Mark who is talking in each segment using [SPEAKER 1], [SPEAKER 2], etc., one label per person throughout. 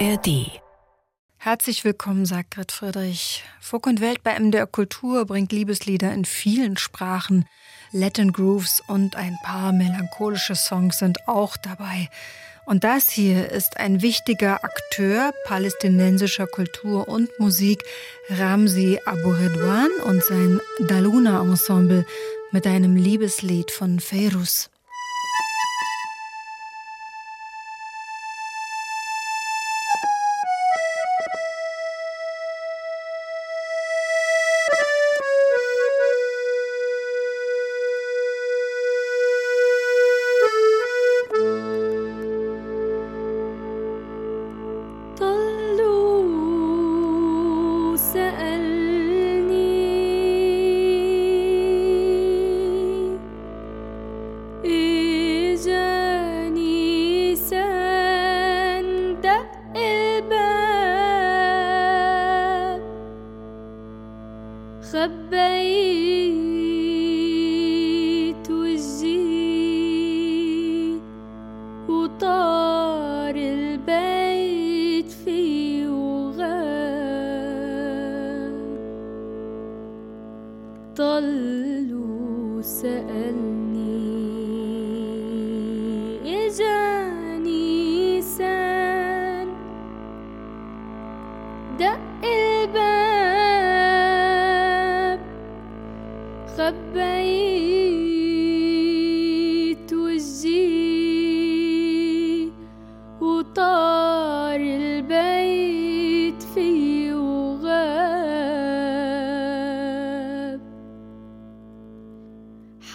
[SPEAKER 1] ARD. Herzlich willkommen, sagt Grit Friedrich. Folk und Welt bei MDR Kultur bringt Liebeslieder in vielen Sprachen. Latin Grooves und ein paar melancholische Songs sind auch dabei. Und das hier ist ein wichtiger Akteur palästinensischer Kultur und Musik, Ramzi Abu Redwan und sein Daluna Ensemble mit einem Liebeslied von Feiruz.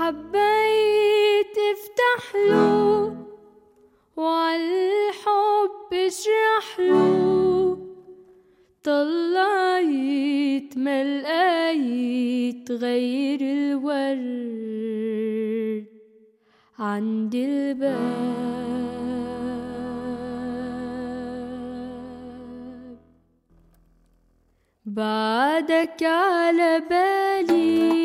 [SPEAKER 2] حبيت افتح له وعالحب اشرح له. طلعت ما لقيت غير الورد عند الباب. بعدك على بالي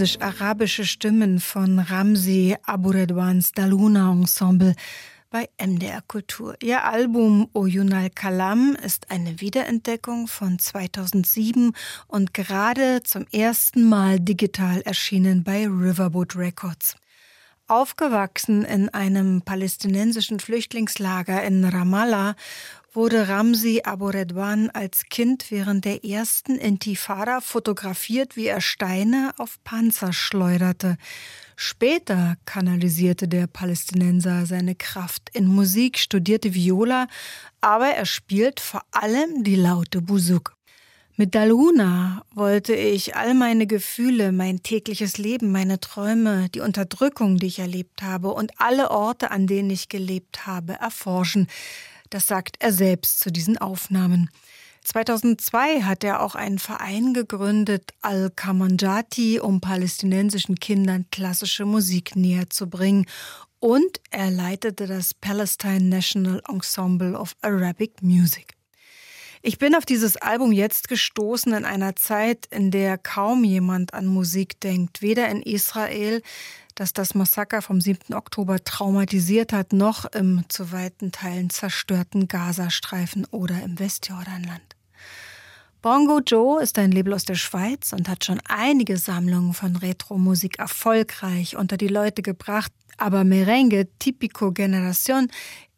[SPEAKER 1] palästinensisch-arabische Stimmen von Ramsi Abu Redwans Daluna Ensemble bei MDR Kultur. Ihr Album Oyunal Kalam ist eine Wiederentdeckung von 2007 und gerade zum ersten Mal digital erschienen bei Riverboat Records. Aufgewachsen in einem palästinensischen Flüchtlingslager in Ramallah wurde Ramsi Aboredwan als Kind während der ersten Intifada fotografiert, wie er Steine auf Panzer schleuderte. Später kanalisierte der Palästinenser seine Kraft in Musik, studierte Viola, aber er spielt vor allem die laute Busuk. Mit Daluna wollte ich all meine Gefühle, mein tägliches Leben, meine Träume, die Unterdrückung, die ich erlebt habe und alle Orte, an denen ich gelebt habe, erforschen. Das sagt er selbst zu diesen Aufnahmen. 2002 hat er auch einen Verein gegründet, Al-Kamanjati, um palästinensischen Kindern klassische Musik näher zu bringen. Und er leitete das Palestine National Ensemble of Arabic Music. Ich bin auf dieses Album jetzt gestoßen in einer Zeit, in der kaum jemand an Musik denkt, weder in Israel, das das Massaker vom 7. Oktober traumatisiert hat, noch im zu weiten Teilen zerstörten Gazastreifen oder im Westjordanland. Bongo Joe ist ein Label aus der Schweiz und hat schon einige Sammlungen von Retro-Musik erfolgreich unter die Leute gebracht, aber Merengue Tipico Generation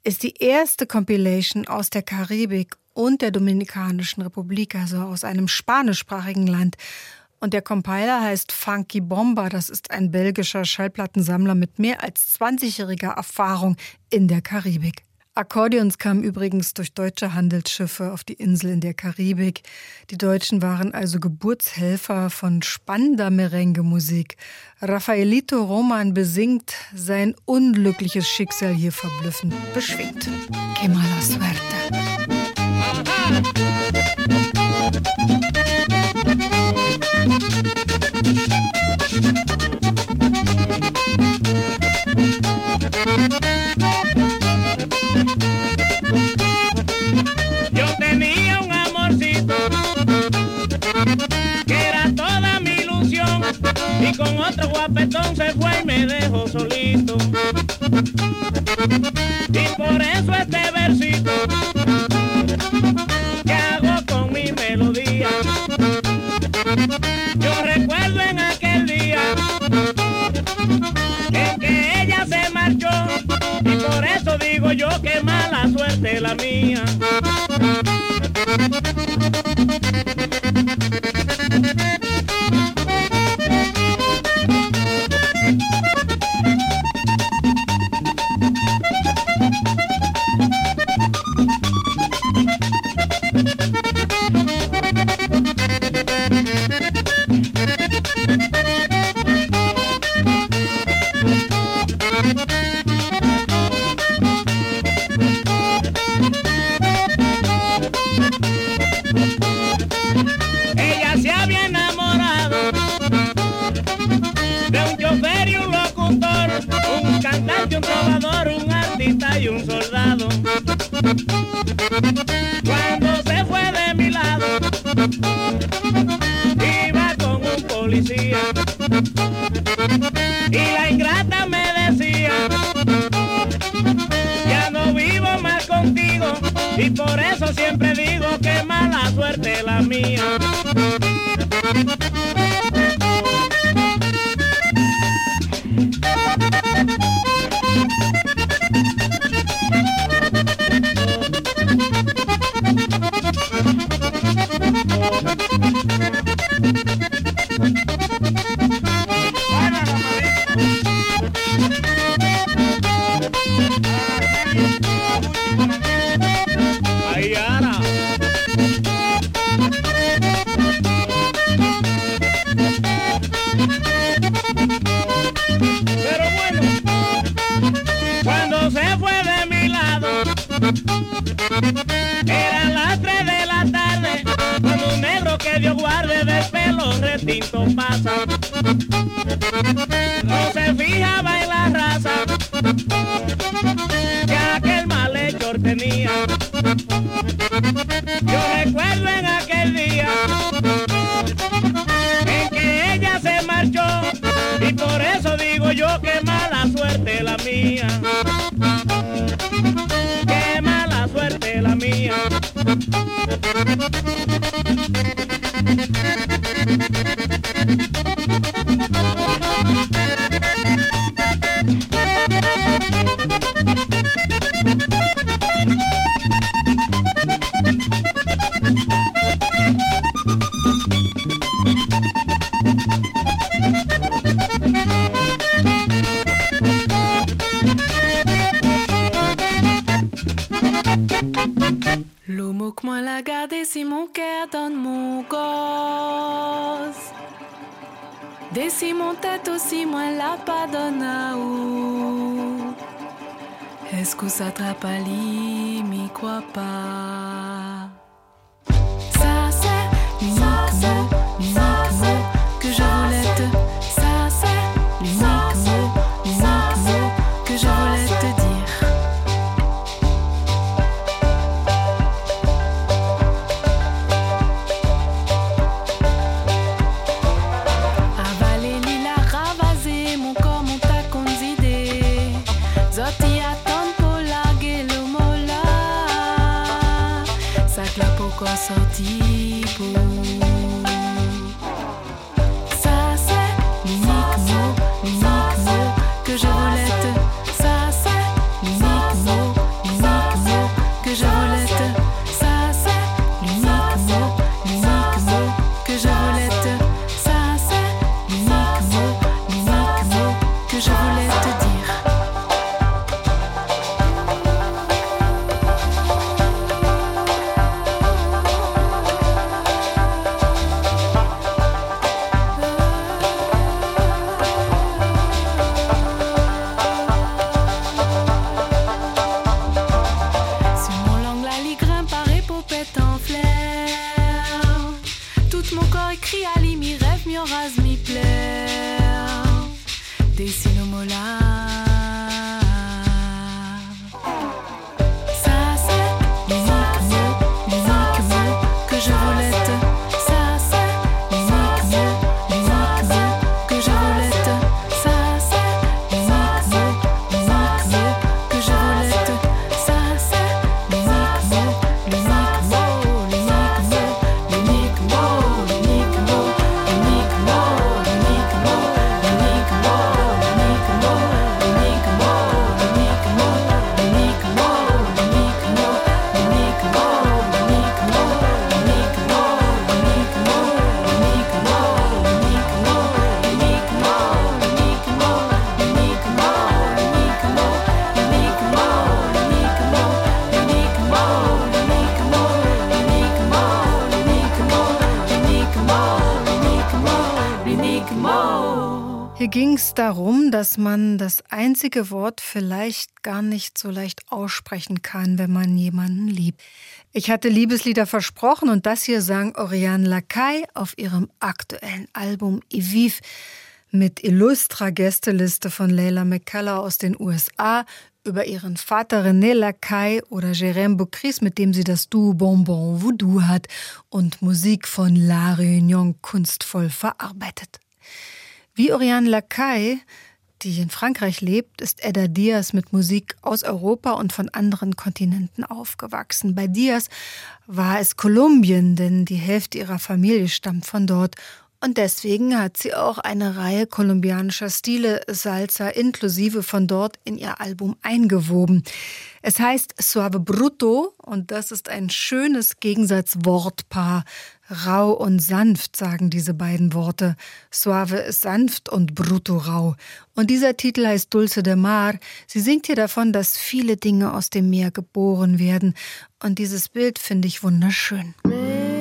[SPEAKER 1] ist die erste Compilation aus der Karibik und der Dominikanischen Republik, also aus einem spanischsprachigen Land. Und der Compiler heißt Funky Bomber. Das ist ein belgischer Schallplattensammler mit mehr als 20-jähriger Erfahrung in der Karibik. Akkordeons kamen übrigens durch deutsche Handelsschiffe auf die Insel in der Karibik. Die Deutschen waren also Geburtshelfer von spannender Merengue-Musik. Raffaelito Roman besingt sein unglückliches Schicksal hier verblüffend beschwingt. Que mala suerte.
[SPEAKER 3] Y con otro guapetón se fue y me dejó solito. Y por eso este versito que hago con mi melodía. Yo que mala suerte la mía. Eran las tres de la tarde, cuando un negro que Dios guarde del pelo retinto pasa. No se fijaba en la raza
[SPEAKER 1] dass man das einzige Wort vielleicht gar nicht so leicht aussprechen kann, wenn man jemanden liebt. Ich hatte Liebeslieder versprochen und das hier sang Oriane Lacaille auf ihrem aktuellen Album Evive mit illustrer Gästeliste von Leila McCullough aus den USA über ihren Vater René Lacaille oder Jérôme Bocris, mit dem sie das Duo Bonbon Voodoo hat und Musik von La Réunion kunstvoll verarbeitet. Wie Oriane Lacaille, die in Frankreich lebt, ist Edda Diaz mit Musik aus Europa und von anderen Kontinenten aufgewachsen. Bei Diaz war es Kolumbien, denn die Hälfte ihrer Familie stammt von dort und deswegen hat sie auch eine Reihe kolumbianischer Stile Salsa inklusive von dort in ihr Album eingewoben. Es heißt Suave Bruto und das ist ein schönes Gegensatzwortpaar. Rau und sanft sagen diese beiden Worte. Suave ist sanft und brutto rau. Und dieser Titel heißt Dulce de Mar. Sie singt hier davon, dass viele Dinge aus dem Meer geboren werden. Und dieses Bild finde ich wunderschön.
[SPEAKER 4] Me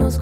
[SPEAKER 4] nos.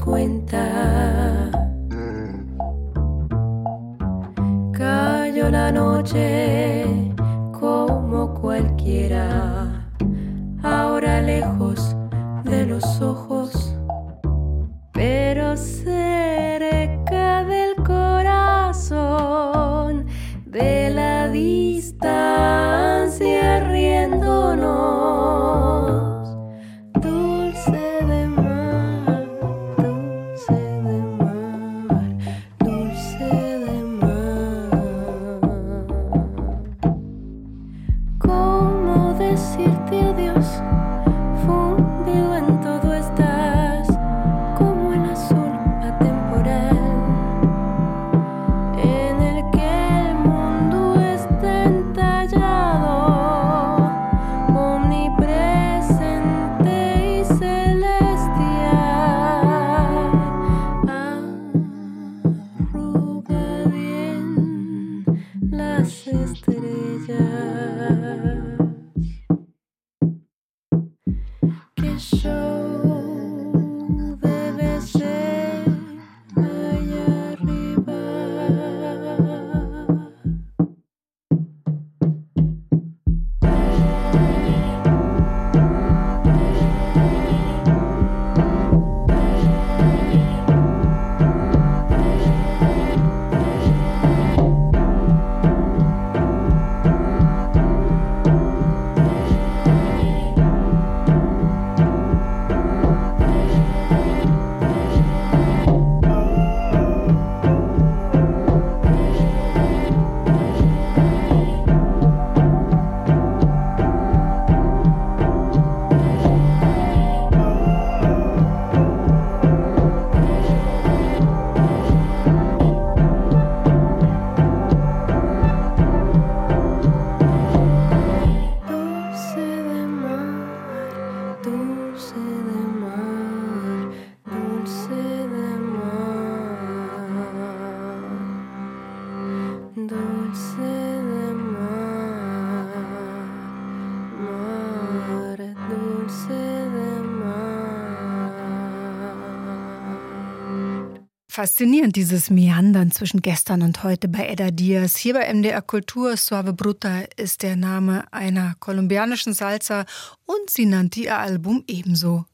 [SPEAKER 1] Faszinierend, dieses Meandern zwischen gestern und heute bei Edda Diaz. Hier bei MDR Kultur Suave Bruta ist der Name einer kolumbianischen Salsa und sie nannte ihr Album ebenso.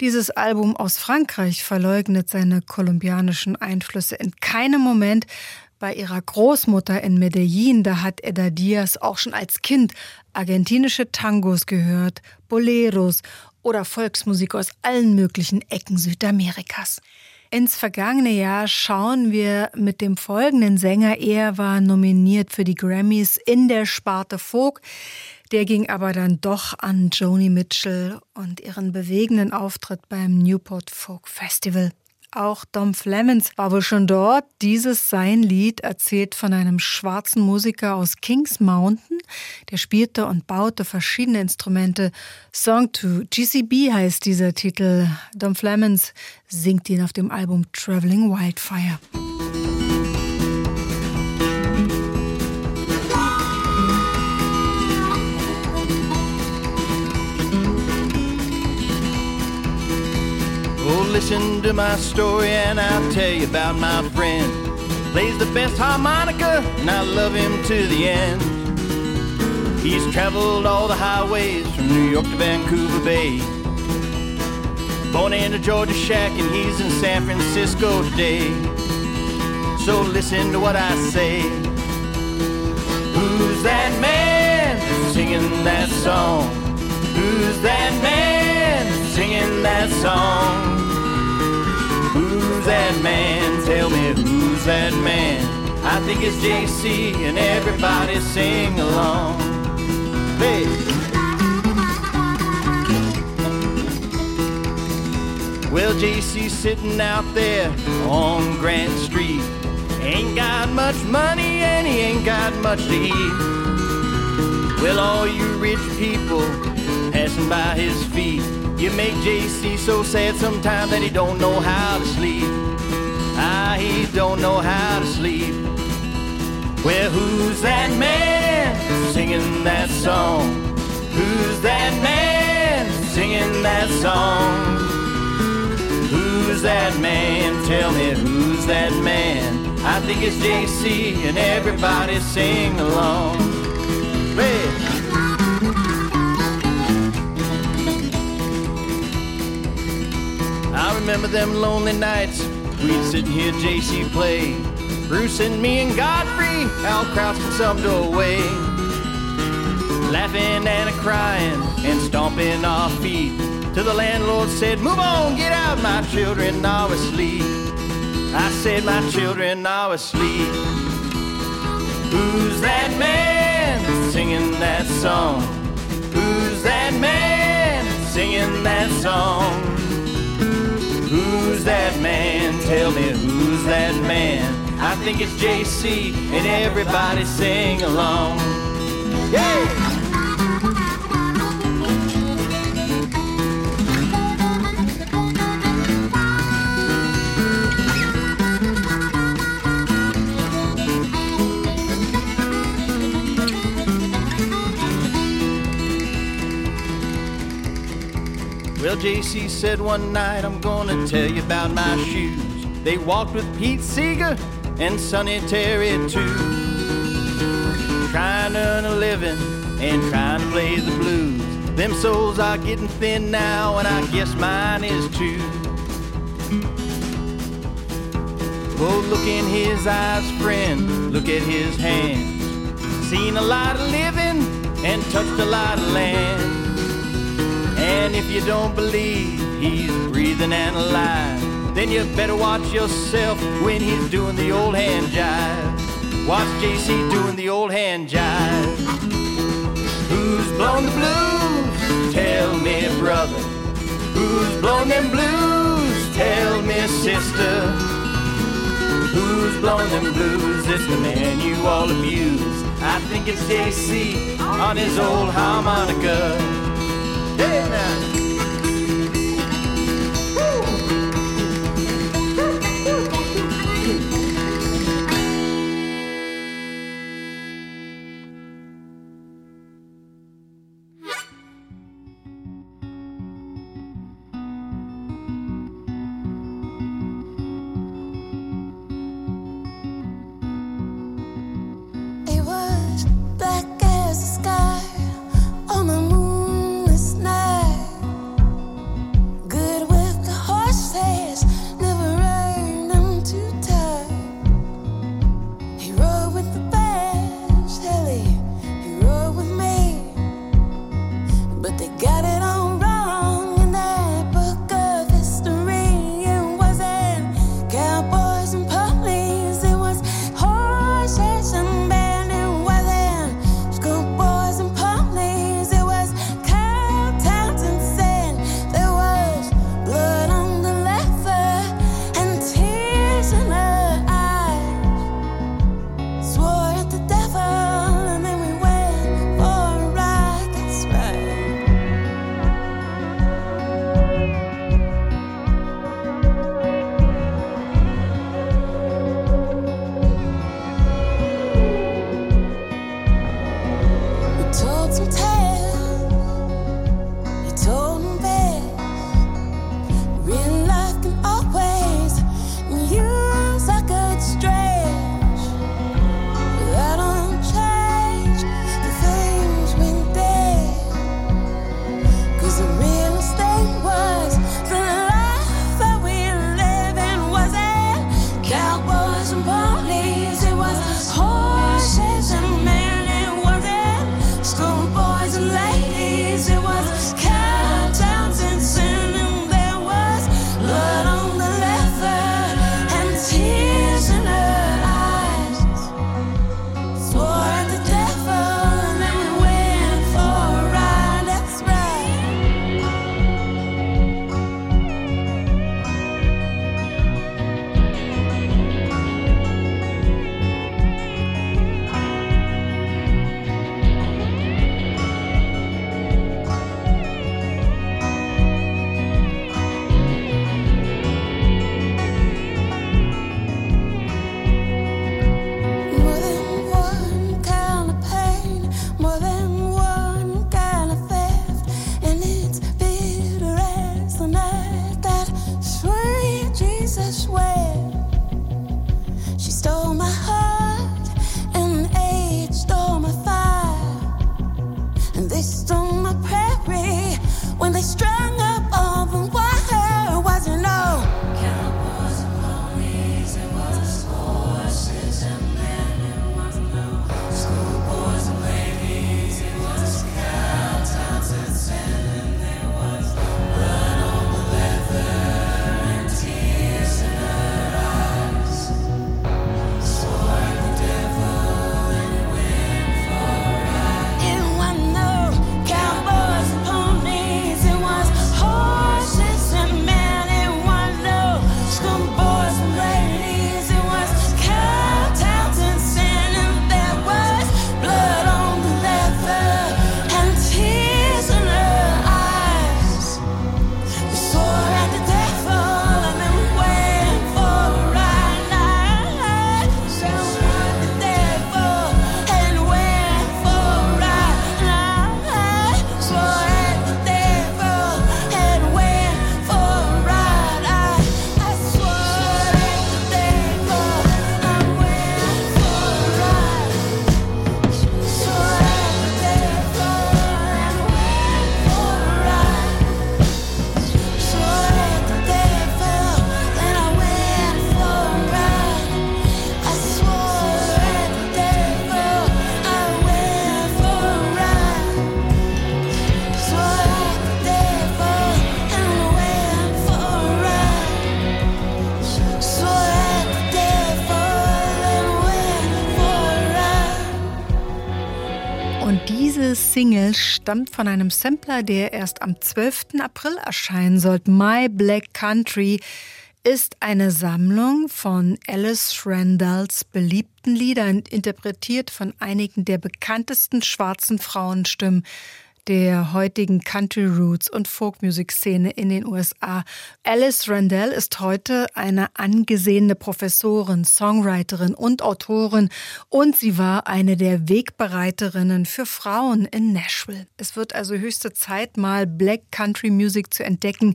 [SPEAKER 1] Dieses Album aus Frankreich verleugnet seine kolumbianischen Einflüsse in keinem Moment. Bei ihrer Großmutter in Medellin, da hat Edda Diaz auch schon als Kind argentinische Tangos gehört, Boleros oder Volksmusik aus allen möglichen Ecken Südamerikas. Ins vergangene Jahr schauen wir mit dem folgenden Sänger. Er war nominiert für die Grammys in der Sparte Folk. Der ging aber dann doch an Joni Mitchell und ihren bewegenden Auftritt beim Newport Folk Festival. Auch Dom Flemons war wohl schon dort. Dieses sein Lied erzählt von einem schwarzen Musiker aus Kings Mountain. Der spielte und baute verschiedene Instrumente. Song to GCB heißt dieser Titel. Dom Flemons singt ihn auf dem Album Traveling Wildfire.
[SPEAKER 5] Listen to my story and I'll tell you about my friend. Plays the best harmonica and I love him to the end. He's traveled all the highways from New York to Vancouver Bay. Born in a Georgia shack and he's in San Francisco today. So listen to what I say. Who's that man singing that song? Who's that man singing that song? Who's that man? Tell me who's that man? I think it's JC and everybody sing along. Hey. Well, JC's sitting out there on Grant Street. Ain't got much money and he ain't got much to eat. Well, all you rich people passing by his feet you make JC so sad sometimes that he don't know how to sleep. Ah, he don't know how to sleep. Well, who's that man? singing that song? Who's that man singing that song? Who's that man? Tell me who's that man? I think it's JC and everybody sing along. Hey. Remember them lonely nights we'd sit and hear JC play. Bruce and me and Godfrey, Al Krauss and some away. Laughing and a crying and stomping our feet. Till the landlord said, Move on, get out, my children are asleep. I said, My children are asleep. Who's that man singing that song? Who's that man singing that song? Who's that man? Tell me who's that man? I think it's JC and everybody sing along. Yeah! Well, JC said one night, I'm gonna tell you about my shoes. They walked with Pete Seeger and Sonny Terry too. Trying to earn a living and trying to play the blues. Them souls are getting thin now, and I guess mine is too. Oh, look in his eyes, friend, look at his hands. Seen a lot of living and touched a lot of land. And if you don't believe he's breathing and alive, then you better watch yourself when he's doing the old hand jive. Watch JC doing the old hand jive. Who's blown the blues? Tell me, brother. Who's blown them blues? Tell me, sister. Who's blown them blues? It's the man you all abuse. I think it's JC on his old harmonica.
[SPEAKER 6] Und stammt von einem Sampler, der erst am 12. April erscheinen sollte. My Black Country ist eine Sammlung von Alice Randalls beliebten Liedern, interpretiert von einigen der bekanntesten schwarzen Frauenstimmen der heutigen Country Roots und Folkmusikszene in den USA. Alice Randell ist heute eine angesehene Professorin, Songwriterin und Autorin und sie war eine der Wegbereiterinnen für Frauen in Nashville. Es wird also höchste Zeit, mal Black Country Music zu entdecken,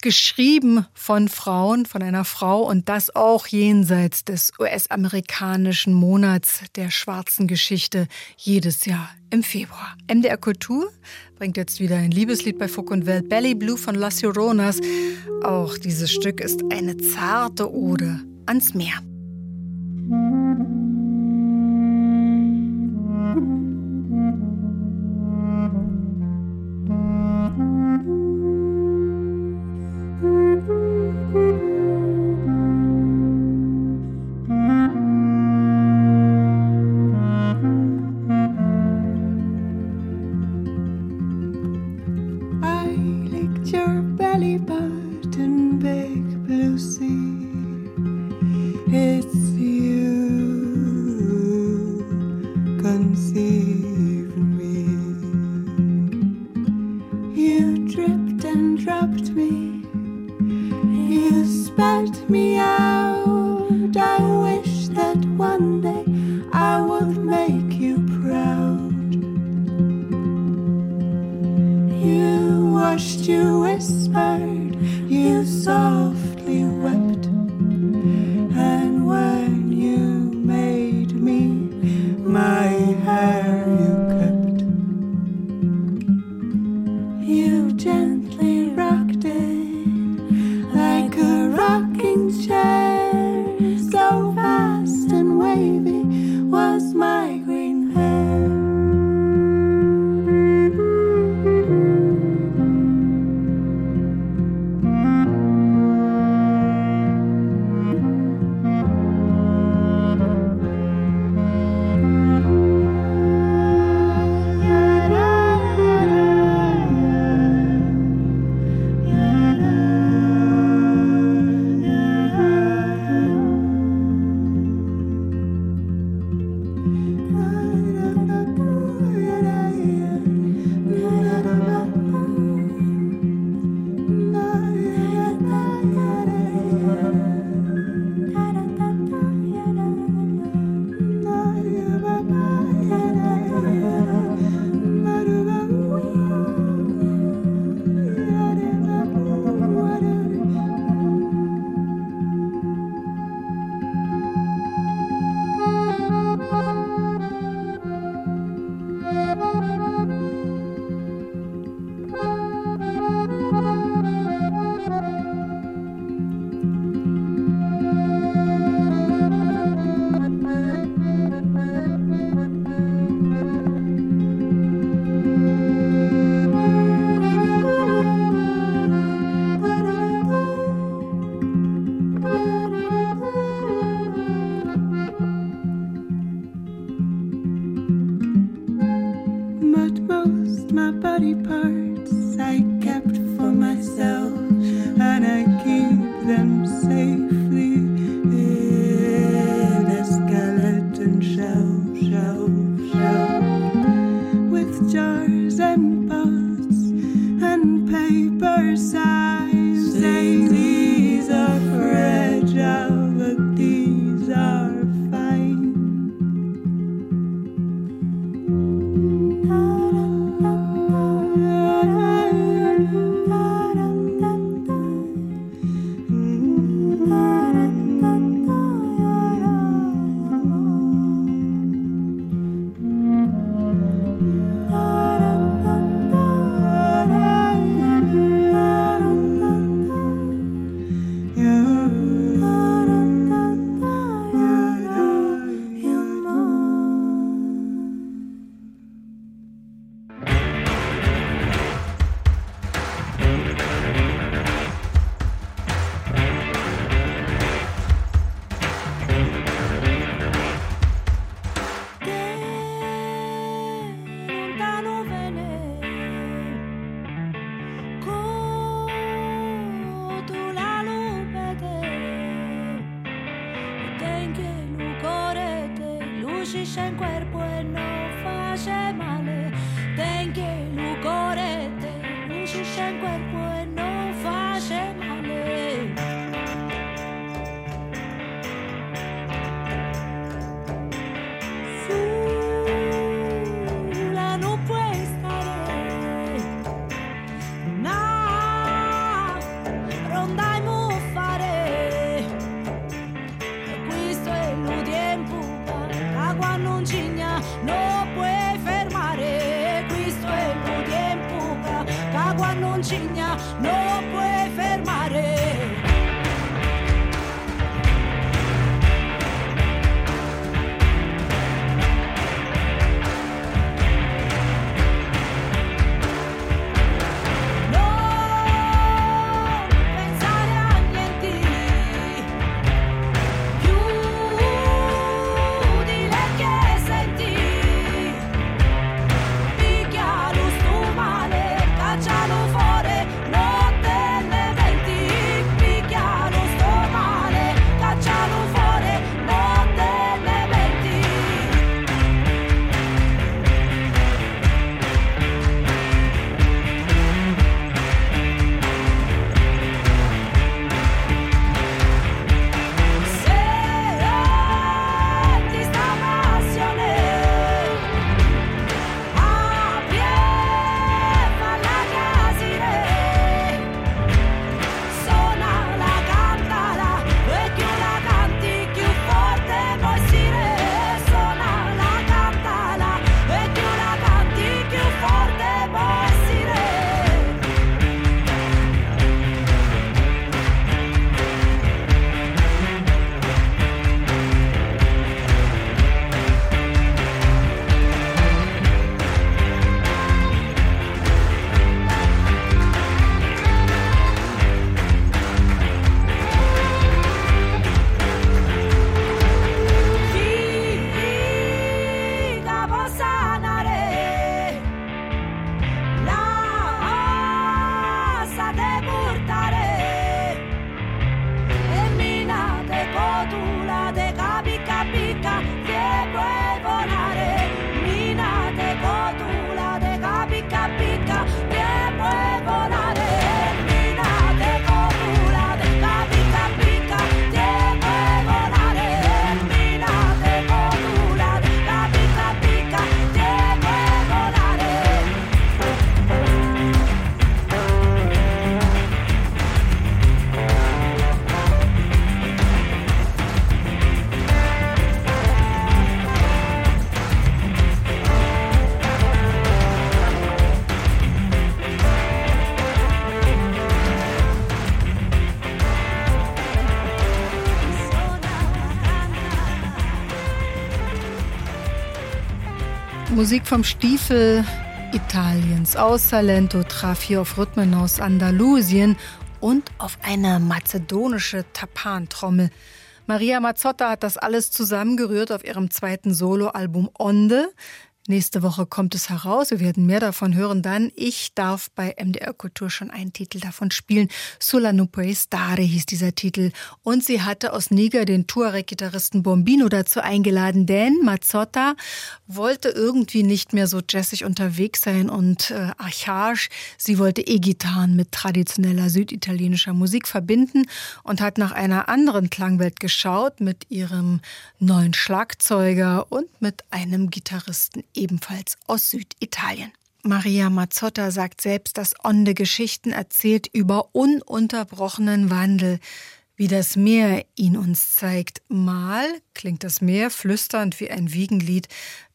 [SPEAKER 6] geschrieben von Frauen, von einer Frau und das auch jenseits des US-amerikanischen Monats der schwarzen Geschichte jedes Jahr im Februar. MDR Kultur bringt jetzt wieder ein Liebeslied bei Fuck und Welt, Belly Blue von Las Lloronas. Auch dieses Stück ist eine zarte Ode ans Meer.
[SPEAKER 1] Musik vom Stiefel Italiens. Aus Salento traf hier auf Rhythmen aus Andalusien und auf eine mazedonische Tapantrommel. Maria Mazzotta hat das alles zusammengerührt auf ihrem zweiten Soloalbum Onde. Nächste Woche kommt es heraus. Wir werden mehr davon hören dann. Ich darf bei MDR Kultur schon einen Titel davon spielen. Sulla no stare hieß dieser Titel. Und sie hatte aus Niger den Tuareg-Gitarristen Bombino dazu eingeladen, denn Mazzotta wollte irgendwie nicht mehr so jazzig unterwegs sein und äh, archaisch. Sie wollte E-Gitarren mit traditioneller süditalienischer Musik verbinden und hat nach einer anderen Klangwelt geschaut mit ihrem neuen Schlagzeuger und mit einem Gitarristen ebenfalls aus Süditalien. Maria Mazzotta sagt selbst, dass Onde Geschichten erzählt über ununterbrochenen Wandel, wie das Meer ihn uns zeigt. Mal klingt das Meer flüsternd wie ein Wiegenlied,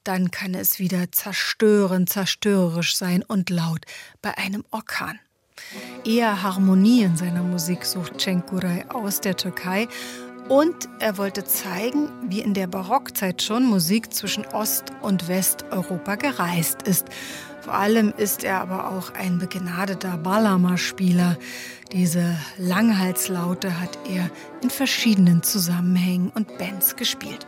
[SPEAKER 1] dann kann es wieder zerstörend, zerstörerisch sein und laut bei einem Orkan. Eher Harmonie in seiner Musik sucht Cenkuray aus der Türkei und er wollte zeigen, wie in der Barockzeit schon Musik zwischen Ost- und Westeuropa gereist ist. Vor allem ist er aber auch ein begnadeter Balama-Spieler. Diese Langhalslaute hat er in verschiedenen Zusammenhängen und Bands gespielt.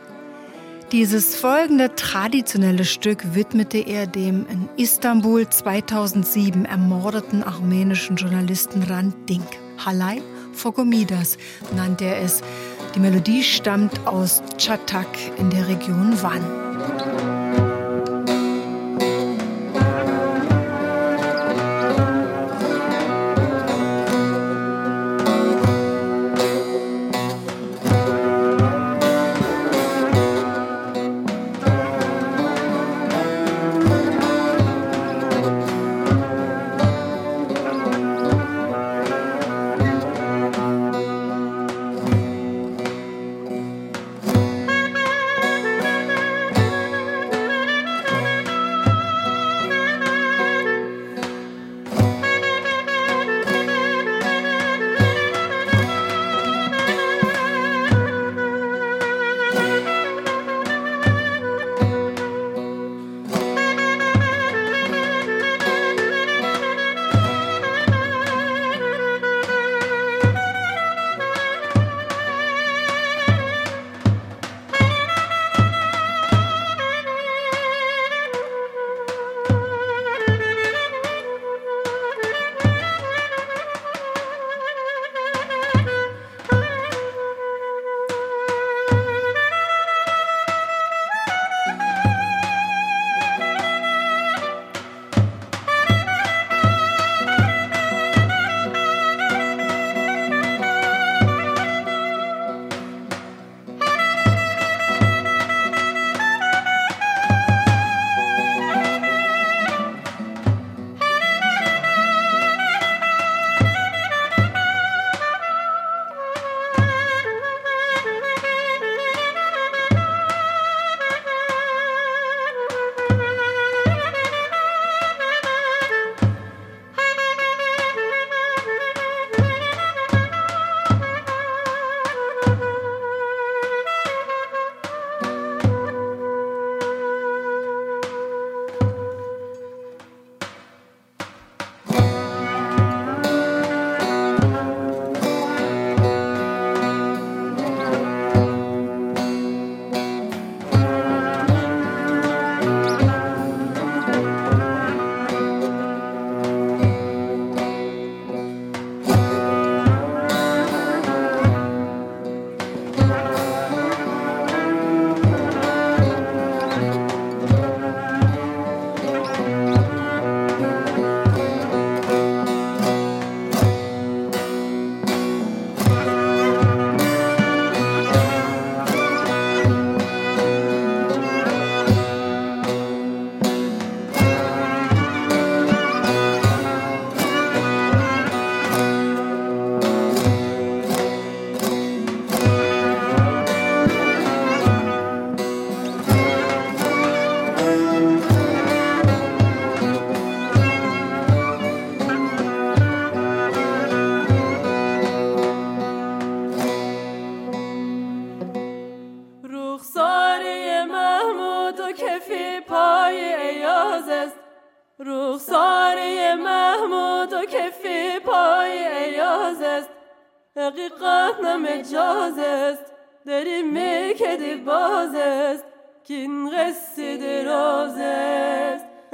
[SPEAKER 1] Dieses folgende traditionelle Stück widmete er dem in Istanbul 2007 ermordeten armenischen Journalisten Rand Dink. Halay Fogomidas nannte er es. Die Melodie stammt aus Chatak in der Region Van.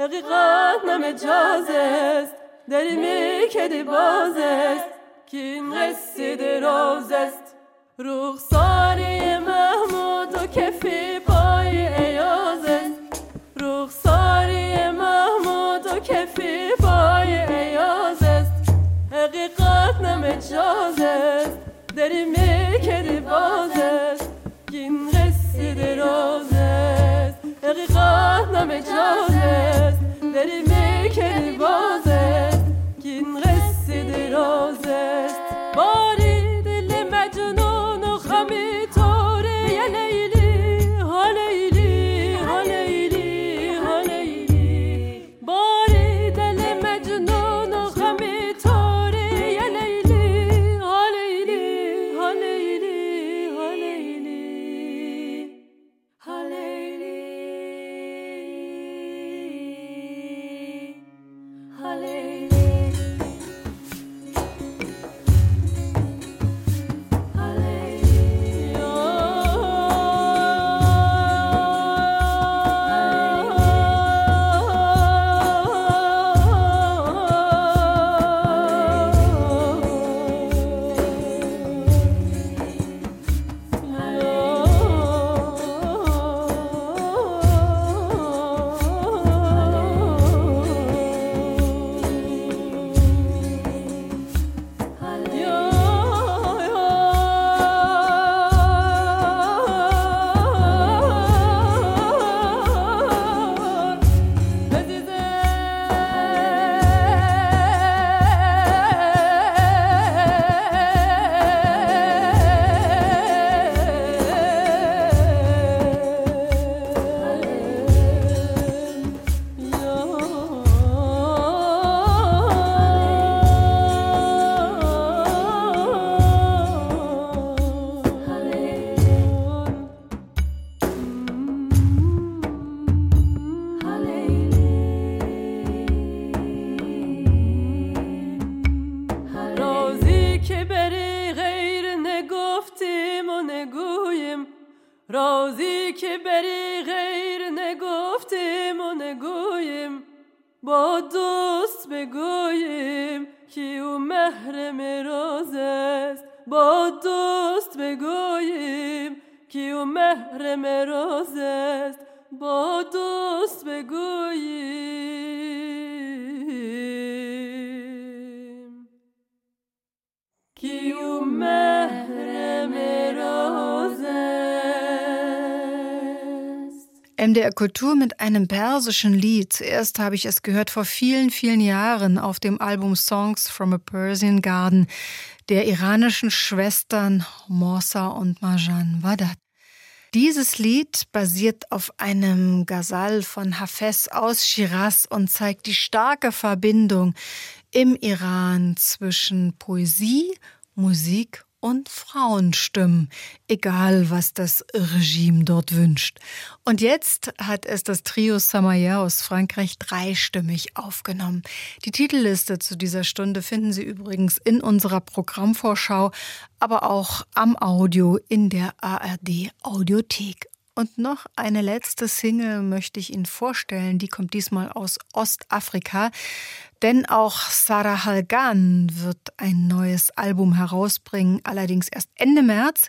[SPEAKER 7] حقیقت نمجاز است. داری میکدی باز است. کین قصه دراز است. رخساره محمود و کفی پای ایاز است. رخساره محمود و کفی پای ایاز است. حقیقت نمجاز است. داری میکدی باز است. کین قصه دراز است. حقیقت نمجاز است. دلime کلی بازه که این قصه درازه باری دل مجنون
[SPEAKER 1] Kultur mit einem persischen Lied. Zuerst habe ich es gehört vor vielen, vielen Jahren auf dem Album Songs from a Persian Garden der iranischen Schwestern Morsa und Marjan Wadat. Dieses Lied basiert auf einem Ghazal von Hafez aus Shiraz und zeigt die starke Verbindung im Iran zwischen Poesie, Musik und Frauenstimmen, egal was das Regime dort wünscht. Und jetzt hat es das Trio Samaya aus Frankreich dreistimmig aufgenommen. Die Titelliste zu dieser Stunde finden Sie übrigens in unserer Programmvorschau, aber auch am Audio in der ARD Audiothek. Und noch eine letzte Single möchte ich Ihnen vorstellen. Die kommt diesmal aus Ostafrika. Denn auch Sarah Halgan wird ein neues Album herausbringen, allerdings erst Ende März.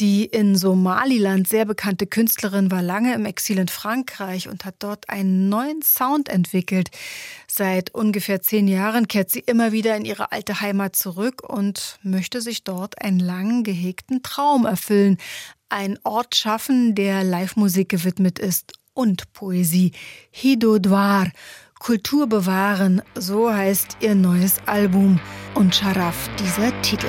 [SPEAKER 1] Die in Somaliland sehr bekannte Künstlerin war lange im Exil in Frankreich und hat dort einen neuen Sound entwickelt. Seit ungefähr zehn Jahren kehrt sie immer wieder in ihre alte Heimat zurück und möchte sich dort einen lang gehegten Traum erfüllen. Ein Ort schaffen, der Live-Musik gewidmet ist und Poesie. Hido Dwar. Kultur bewahren, so heißt ihr neues Album. Und Sharaf dieser Titel.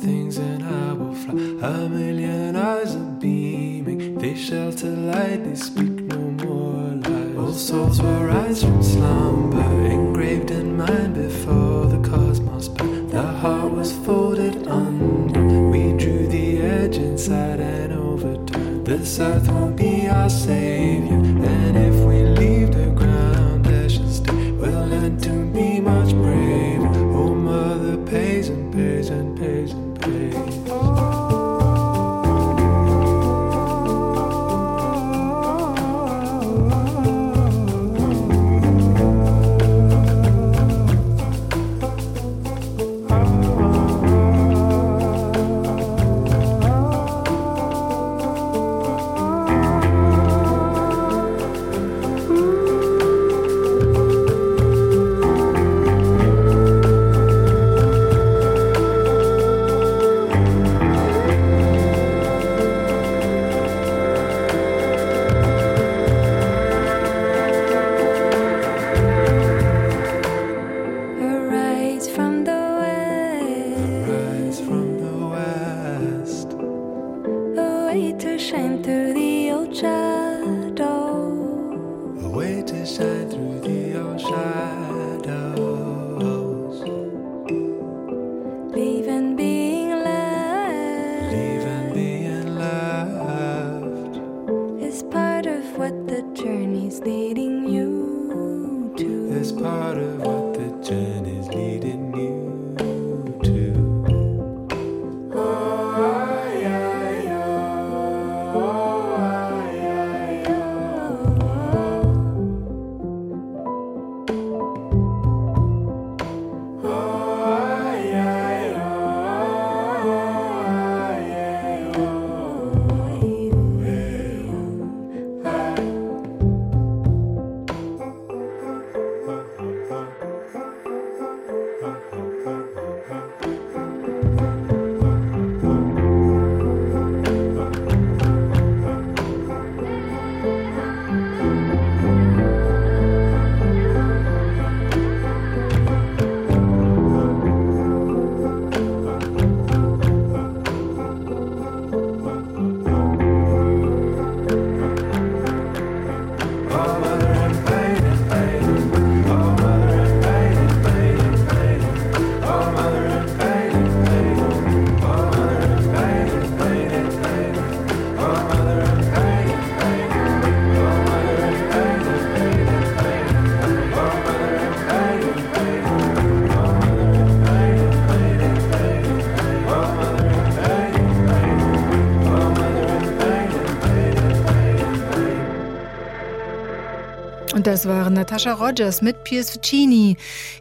[SPEAKER 8] things and I will fly. A million eyes are beaming, they shelter light, they speak no more lies. All souls will rise from slumber, engraved in mind before the cosmos. But the heart was folded under, we drew the edge inside and overturned. This earth won't be our savior.
[SPEAKER 1] Und das waren Natascha Rogers mit Piers Ficini.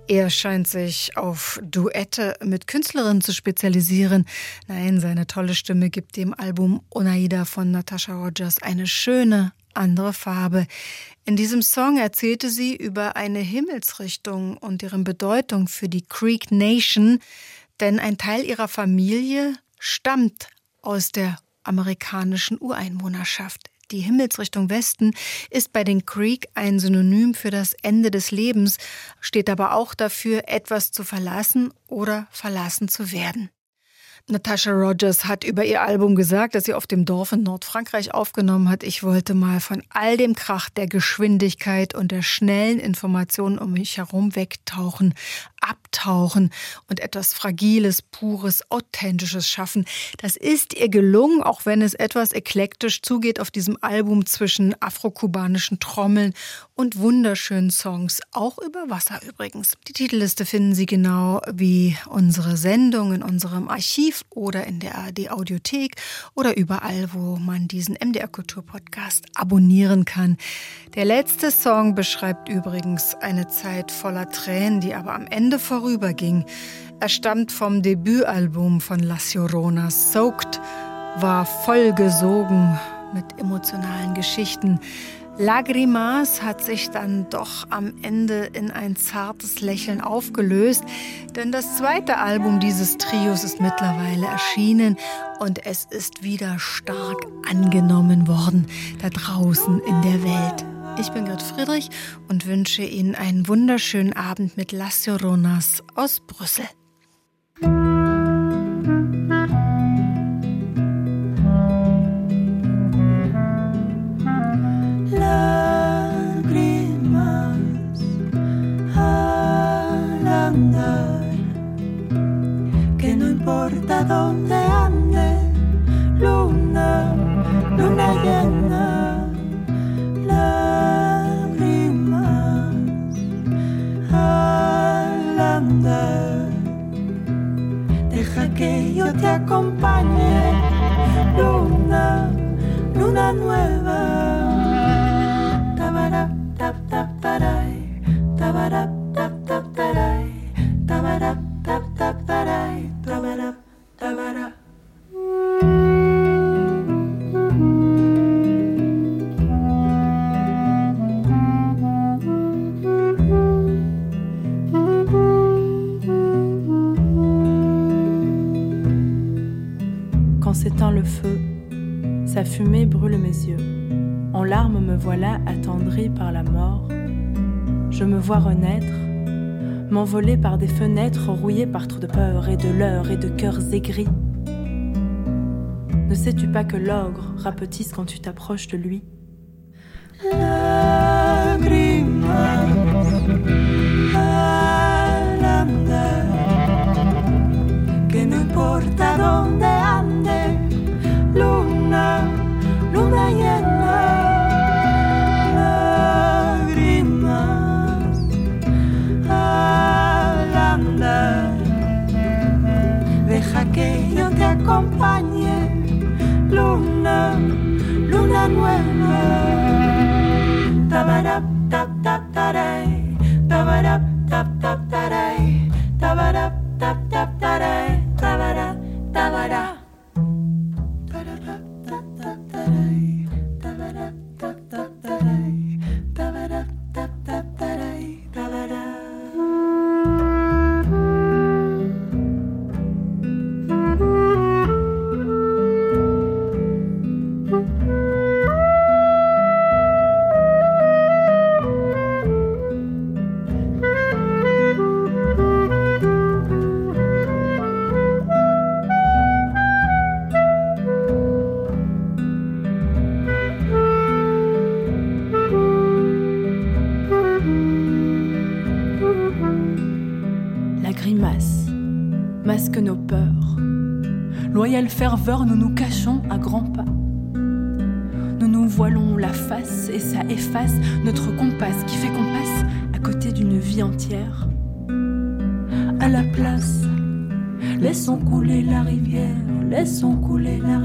[SPEAKER 1] Er scheint sich auf Duette mit Künstlerinnen zu spezialisieren. Nein, seine tolle Stimme gibt dem Album Onaida von Natascha Rogers eine schöne andere Farbe. In diesem Song erzählte sie über eine Himmelsrichtung und deren Bedeutung für die Creek Nation, denn ein Teil ihrer Familie stammt aus der amerikanischen Ureinwohnerschaft. Die Himmelsrichtung Westen ist bei den Creek ein Synonym für das Ende des Lebens, steht aber auch dafür, etwas zu verlassen oder verlassen zu werden. Natasha Rogers hat über ihr Album gesagt, das sie auf dem Dorf in Nordfrankreich aufgenommen hat. Ich wollte mal von all dem Krach der Geschwindigkeit und der schnellen Informationen um mich herum wegtauchen, abtauchen und etwas Fragiles, Pures, Authentisches schaffen. Das ist ihr gelungen, auch wenn es etwas eklektisch zugeht auf diesem Album zwischen afrokubanischen Trommeln und wunderschönen Songs, auch über Wasser übrigens. Die Titelliste finden Sie genau wie unsere Sendung in unserem Archiv oder in der ARD Audiothek oder überall, wo man diesen MDR Kultur Podcast abonnieren kann. Der letzte Song beschreibt übrigens eine Zeit voller Tränen, die aber am Ende vorüberging. Er stammt vom Debütalbum von La Llorona. Soaked war vollgesogen mit emotionalen Geschichten. Lagrimas hat sich dann doch am Ende in ein zartes Lächeln aufgelöst, denn das zweite Album dieses Trios ist mittlerweile erschienen und es ist wieder stark angenommen worden da draußen in der Welt. Ich bin Grit Friedrich und wünsche Ihnen einen wunderschönen Abend mit Las Lloronas aus Brüssel.
[SPEAKER 6] que no importa dónde que yo te acompañe, luna, luna nueva. Tabara, tap, tap, taray, tabara,
[SPEAKER 7] Je me vois renaître m'envoler par des fenêtres rouillées par trop de peur et de leurre et de cœurs aigris. Ne sais-tu pas que l'ogre rapetisse quand tu t'approches de lui?
[SPEAKER 6] Que no importa dónde
[SPEAKER 7] one way. Notre compas qui fait qu'on passe à côté d'une vie entière.
[SPEAKER 6] à la place. Laissons couler la rivière, laissons couler la